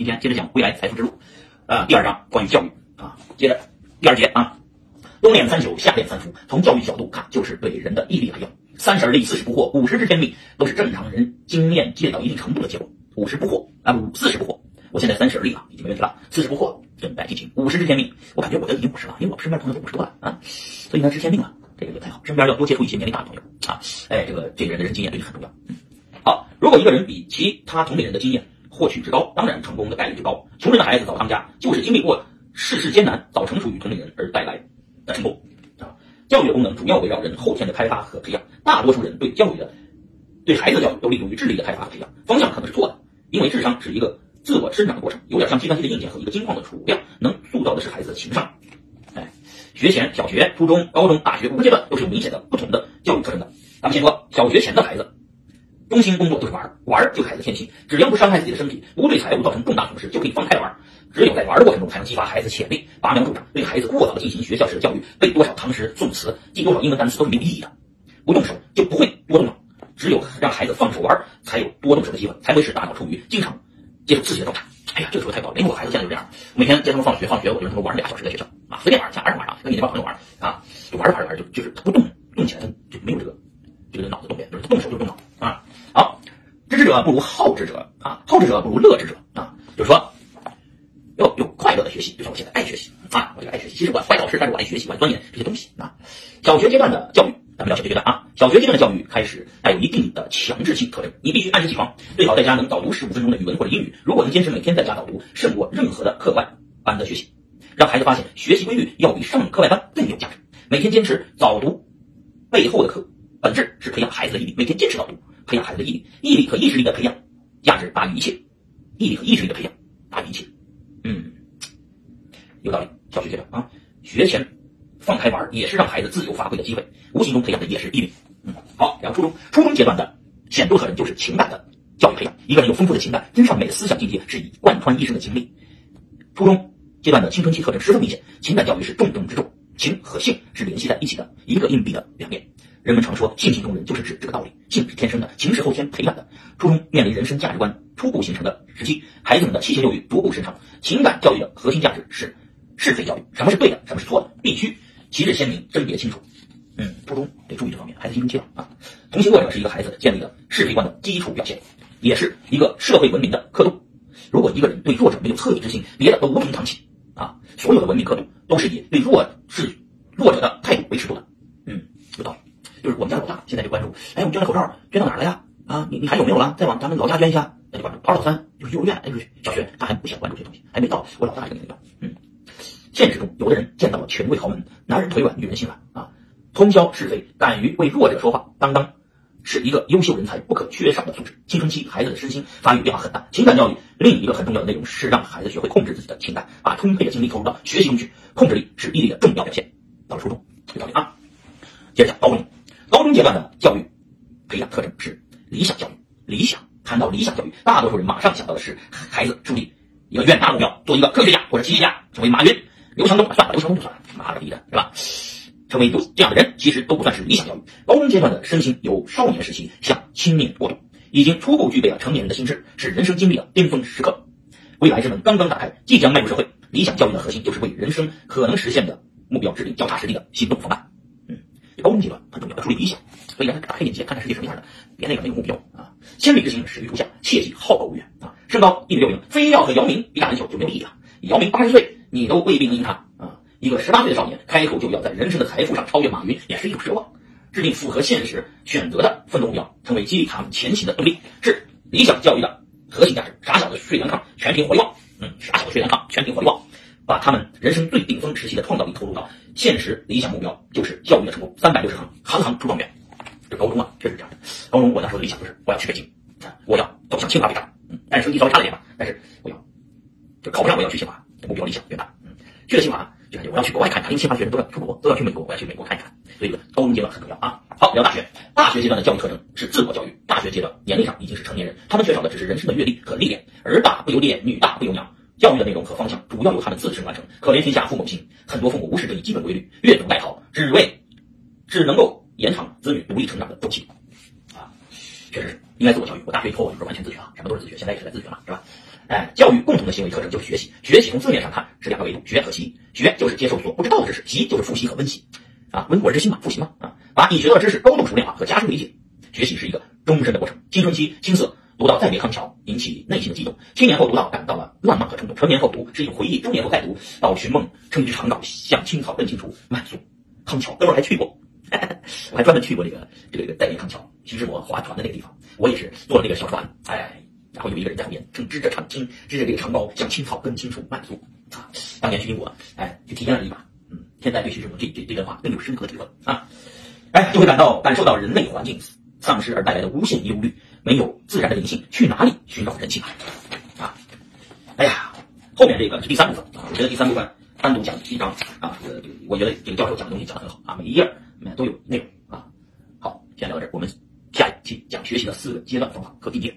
今天接着讲未来财富之路，啊，第二章关于教育啊，接着第二节啊，冬练三宿，夏练三伏，从教育角度看，就是对人的毅力培养。三十而立，四十不惑，五十知天命，都是正常人经验积累到一定程度的结果。五十不惑啊，五四十不惑，我现在三十而立了，已经没问题了。四十不惑，等待进行。五十知天命，我感觉我都已经五十了，因为我身边朋友都五十多了啊，所以呢，知天命了，这个就太好。身边要多接触一些年龄大的朋友啊，哎，这个这个人的人经验对你很重要。好，如果一个人比其他同龄人的经验获取之高，当然成功的概率之高。穷人的孩子早当家，就是经历过世事艰难，早成熟于同龄人而带来的成功。啊教育的功能主要围绕人后天的开发和培养，大多数人对教育的对孩子的教育都立足于智力的开发和培养，方向可能是错的，因为智商是一个自我生长的过程，有点像计算机的硬件和一个金矿的储量，能塑造的是孩子的情商。哎，学前、小学、初中、高中、大学五个阶段都是有明显的不同的教育特征的。咱们先说小学前的孩子，中心工作就是玩，玩就是孩子天性，只要不伤害自己的身体，不对财务造成重大损失，就可以放开玩。只有在玩的过程中，才能激发孩子潜力，拔苗助长。对孩子过早的进行学校式的教育，背多少唐诗宋词，记多少英文单词都是没有意义的。不动手就不会多动脑，只有让孩子放手玩，才有多动手的机会，才会使大脑处于经常接受刺激的状态。哎呀，这个说的太高了，因为我孩子现在就这样，每天接他们放学，放学我就让他们玩俩小时在学校啊，随便玩，像儿童玩啊，跟你那帮朋友玩啊，就玩着玩着玩着就就是他不动，动起来他就没有这个这个脑子动变，就是他动手就动脑啊。好，知之者不如好之者啊，好之者不如乐之者啊，就是说。要有快乐的学习，就像我现在爱学习啊，我就爱学习。其实我坏老师，但是我爱学习，我爱钻研这些东西啊。小学阶段的教育，咱们聊小学阶段啊。小学阶段的教育开始带有一定的强制性特征，你必须按时起床，最好在家能早读十五分钟的语文或者英语。如果能坚持每天在家早读，胜过任何的课外班的学习。让孩子发现学习规律要比上课外班更有价值。每天坚持早读背后的课，本质是培养孩子的毅力。每天坚持早读，培养孩子的毅力，毅力和意志力的培养，价值大于一切。毅力和意志力的培养大于一切。嗯，有道理。小学阶段啊，学前放开玩也是让孩子自由发挥的机会，无形中培养的也是毅力。嗯，好，然后初中。初中阶段的显著特征就是情感的教育培养。一个人有丰富的情感，真善美的思想境界是以贯穿一生的经历。初中阶段的青春期特征十分明显，情感教育是重中之重，情和性是联系在一起的，一个硬币的两面。人们常说性情中人，就是指这个道理。性是天生的，情是后天培养的。初中面临人生价值观初步形成的时期，孩子们的七情六欲逐步生成。情感教育的核心价值是是非教育，什么是对的，什么是错的，必须旗帜鲜明，甄别清楚。嗯，初中得注意这方面，孩子青春期了啊。同情弱者是一个孩子建立的是非观的基础表现，也是一个社会文明的刻度。如果一个人对弱者没有恻隐之心，别的都无从谈起啊。所有的文明刻度都是以对弱势弱者的态度为尺度的。就是我们家老大现在就关注，哎，我们捐的口罩捐到哪儿了呀？啊，你你还有没有了？再往咱们老家捐一下，那就关注。二老三就是幼儿园，就是小学，他还不想关注这些东西，还没到我老大这个年龄段。嗯，现实中有的人见到了权贵豪门，男人腿软，女人心软啊，通宵是非，敢于为弱者说话，当当是一个优秀人才不可缺少的素质。青春期孩子的身心发育变化很大，情感教育另一个很重要的内容是让孩子学会控制自己的情感，把充沛的精力投入到学习中去。控制力是毅力的重要表现。到了初中，有道理啊。接着讲高中。高中阶段的教育培养特征是理想教育。理想，谈到理想教育，大多数人马上想到的是孩子树立一个远大目标，做一个科学家或者企业家，成为马云、刘强东。算了，刘强东就算了，妈了逼的，是吧？成为这样的人，其实都不算是理想教育。高中阶段的身心由少年时期向青年过渡，已经初步具备了成年人的心智，是人生经历的巅峰时刻。未来之门刚刚打开，即将迈入社会。理想教育的核心就是为人生可能实现的目标制定脚踏实地的行动方案。高中阶段很重要，要树立理想，所以让他打开眼界，看看世界什么样的，别那个没有目标啊！千里之行，始于足下，切记好高骛远啊！身高一米六零，非要和姚明比打篮球就没有意义了。姚明八十岁，你都未必能赢他啊！一个十八岁的少年，开口就要在人生的财富上超越马云，也是一种奢望。制定符合现实选择的奋斗目标，成为激励他们前行的动力，是理想教育的核心价值。傻小子睡凉炕，全凭火力旺。嗯，傻小子睡凉炕，全凭火力旺。把他们人生最顶峰时期的创造力投入到现实理想目标，就是教育的成功。三百六十行，行行出状元。这高中啊，确实这样的。高中我那时候的理想就是我要去北京，我要走向清华北大。嗯，但是成绩稍微差了点吧，但是我要就考不上，我要去清华，目标理想远大。嗯，去了清华就感觉我要去国外看看，因为清华学生都要出国，都要去美国，我要去美国看一看。所以高中阶段很重要啊。好，聊大学。大学阶段的教育特征是自我教育。大学阶段年龄上已经是成年人，他们缺少的只是人生的阅历和历练。儿大不由爹，女大不由娘。教育的内容和方向主要由他们自身完成。可怜天下父母心，很多父母无视这一基本规律，越俎代庖，只为只能够延长子女独立成长的周期。啊，确实是应该自我教育。我大学以后我就是完全自学啊，什么都是自学，现在也是在自学嘛，是吧？哎，教育共同的行为特征就是学习。学习从字面上看是两个维度，学和习。学就是接受所不知道的知识，习就是复习和温习。啊，温故而知新嘛，复习嘛。啊，把你学到的知识高度熟练化和加深理解。学习是一个终身的过程。青春期青涩，读到《再别康桥》，引起内心的激动；青年后读到，感到了浪漫和冲动；成年后读是一种回忆；中年后再读到寻梦，称之长岛，向青草更清楚，满足。康桥，哥们儿还去过，我还专门去过这个这个这个再别康桥，徐志摩划船的那个地方，我也是坐了那个小船，哎，然后有一个人在后面正支着长青，支着这个长篙，向青草更清楚，满足。啊，当年徐经国，哎，就体验了一把。嗯，现在对徐志摩这这这段话更有深刻体会啊，哎，就会感到感受到人类环境丧失而带来的无限忧虑，没有自然的灵性，去哪里寻找人性啊？哎呀，后面这个是第三部分，我觉得第三部分单独讲一章啊，这个我觉得这个教授讲的东西讲的很好啊，每一页里面都有内容啊。好，先聊到这儿，我们下一期讲学习的四个阶段方法和地点。